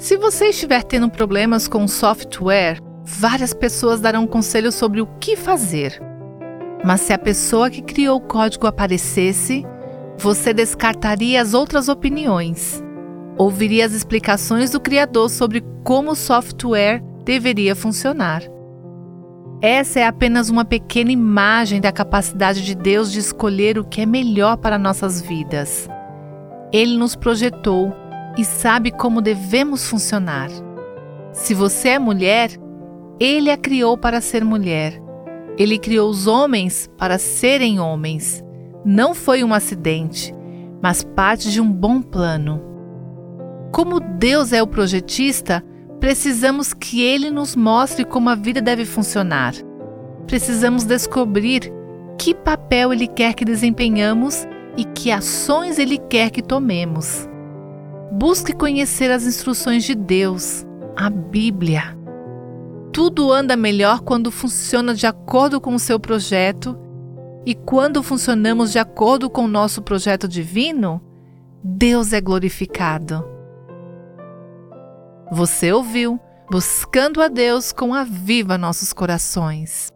Se você estiver tendo problemas com software, várias pessoas darão conselhos sobre o que fazer. Mas se a pessoa que criou o código aparecesse, você descartaria as outras opiniões. Ouviria as explicações do criador sobre como o software deveria funcionar. Essa é apenas uma pequena imagem da capacidade de Deus de escolher o que é melhor para nossas vidas. Ele nos projetou e sabe como devemos funcionar. Se você é mulher, ele a criou para ser mulher. Ele criou os homens para serem homens. Não foi um acidente, mas parte de um bom plano. Como Deus é o projetista, precisamos que Ele nos mostre como a vida deve funcionar. Precisamos descobrir que papel Ele quer que desempenhamos e que ações Ele quer que tomemos. Busque conhecer as instruções de Deus, a Bíblia. Tudo anda melhor quando funciona de acordo com o seu projeto, e quando funcionamos de acordo com o nosso projeto divino, Deus é glorificado. Você ouviu Buscando a Deus com a Viva Nossos Corações.